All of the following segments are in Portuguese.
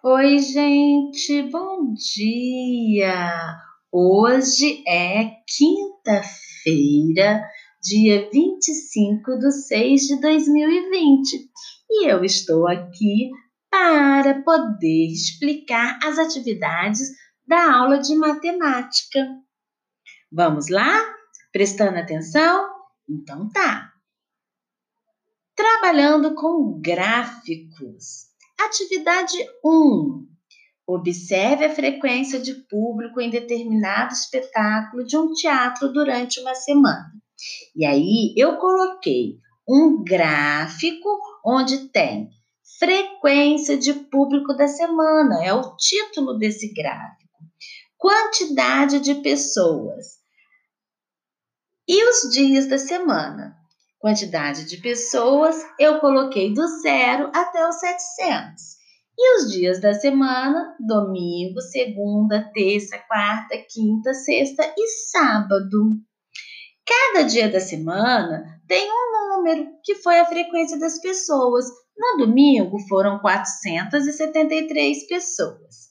Oi, gente, bom dia! Hoje é quinta-feira, dia 25 de 6 de 2020 e eu estou aqui para poder explicar as atividades da aula de matemática. Vamos lá? Prestando atenção? Então tá! Trabalhando com gráficos. Atividade 1. Observe a frequência de público em determinado espetáculo de um teatro durante uma semana. E aí eu coloquei um gráfico onde tem frequência de público da semana, é o título desse gráfico. Quantidade de pessoas e os dias da semana. Quantidade de pessoas, eu coloquei do zero até os 700. E os dias da semana, domingo, segunda, terça, quarta, quinta, sexta e sábado. Cada dia da semana tem um número, que foi a frequência das pessoas. No domingo foram 473 pessoas.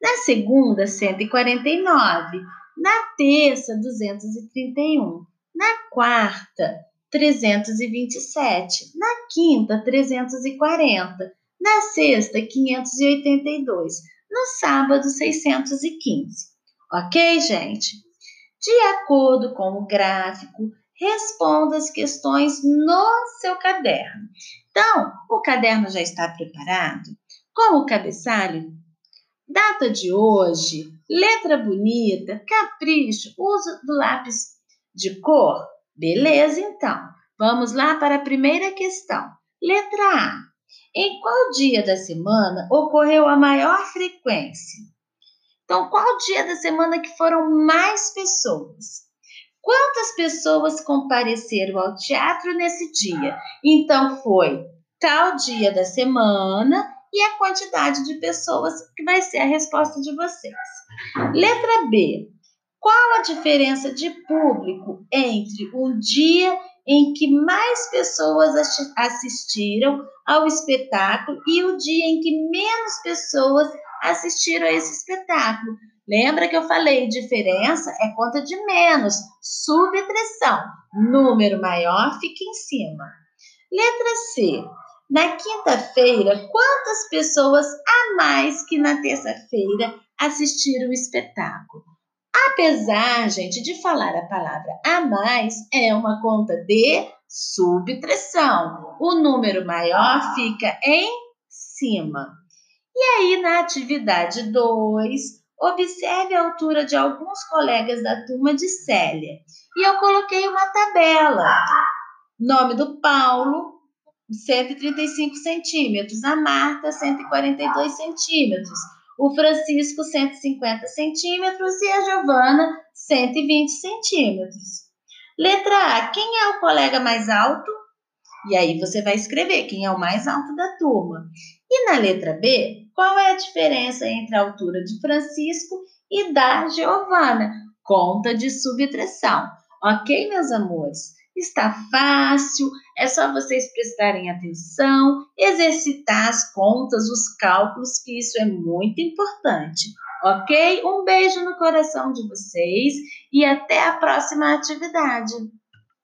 Na segunda, 149. Na terça, 231. Na quarta, 327, na quinta 340, na sexta 582, no sábado 615. Ok, gente? De acordo com o gráfico, responda as questões no seu caderno. Então, o caderno já está preparado? Com o cabeçalho? Data de hoje, letra bonita, capricho, uso do lápis de cor, Beleza, então. Vamos lá para a primeira questão. Letra A. Em qual dia da semana ocorreu a maior frequência? Então, qual dia da semana que foram mais pessoas? Quantas pessoas compareceram ao teatro nesse dia? Então, foi tal dia da semana e a quantidade de pessoas que vai ser a resposta de vocês. Letra B. Qual a diferença de público entre o dia em que mais pessoas assistiram ao espetáculo e o dia em que menos pessoas assistiram a esse espetáculo? Lembra que eu falei, diferença é conta de menos, subtração. Número maior fica em cima. Letra C. Na quinta-feira, quantas pessoas a mais que na terça-feira assistiram o espetáculo? Apesar, gente, de falar a palavra a mais, é uma conta de subtração. O número maior fica em cima. E aí, na atividade 2, observe a altura de alguns colegas da turma de Célia. E eu coloquei uma tabela. Nome do Paulo, 135 centímetros. A Marta, 142 centímetros o Francisco 150 centímetros e a Giovana 120 centímetros. Letra A, quem é o colega mais alto? E aí você vai escrever quem é o mais alto da turma. E na letra B, qual é a diferença entre a altura de Francisco e da Giovana? Conta de subtração. Ok, meus amores? Está fácil, é só vocês prestarem atenção, exercitar as contas, os cálculos, que isso é muito importante. Ok? Um beijo no coração de vocês e até a próxima atividade.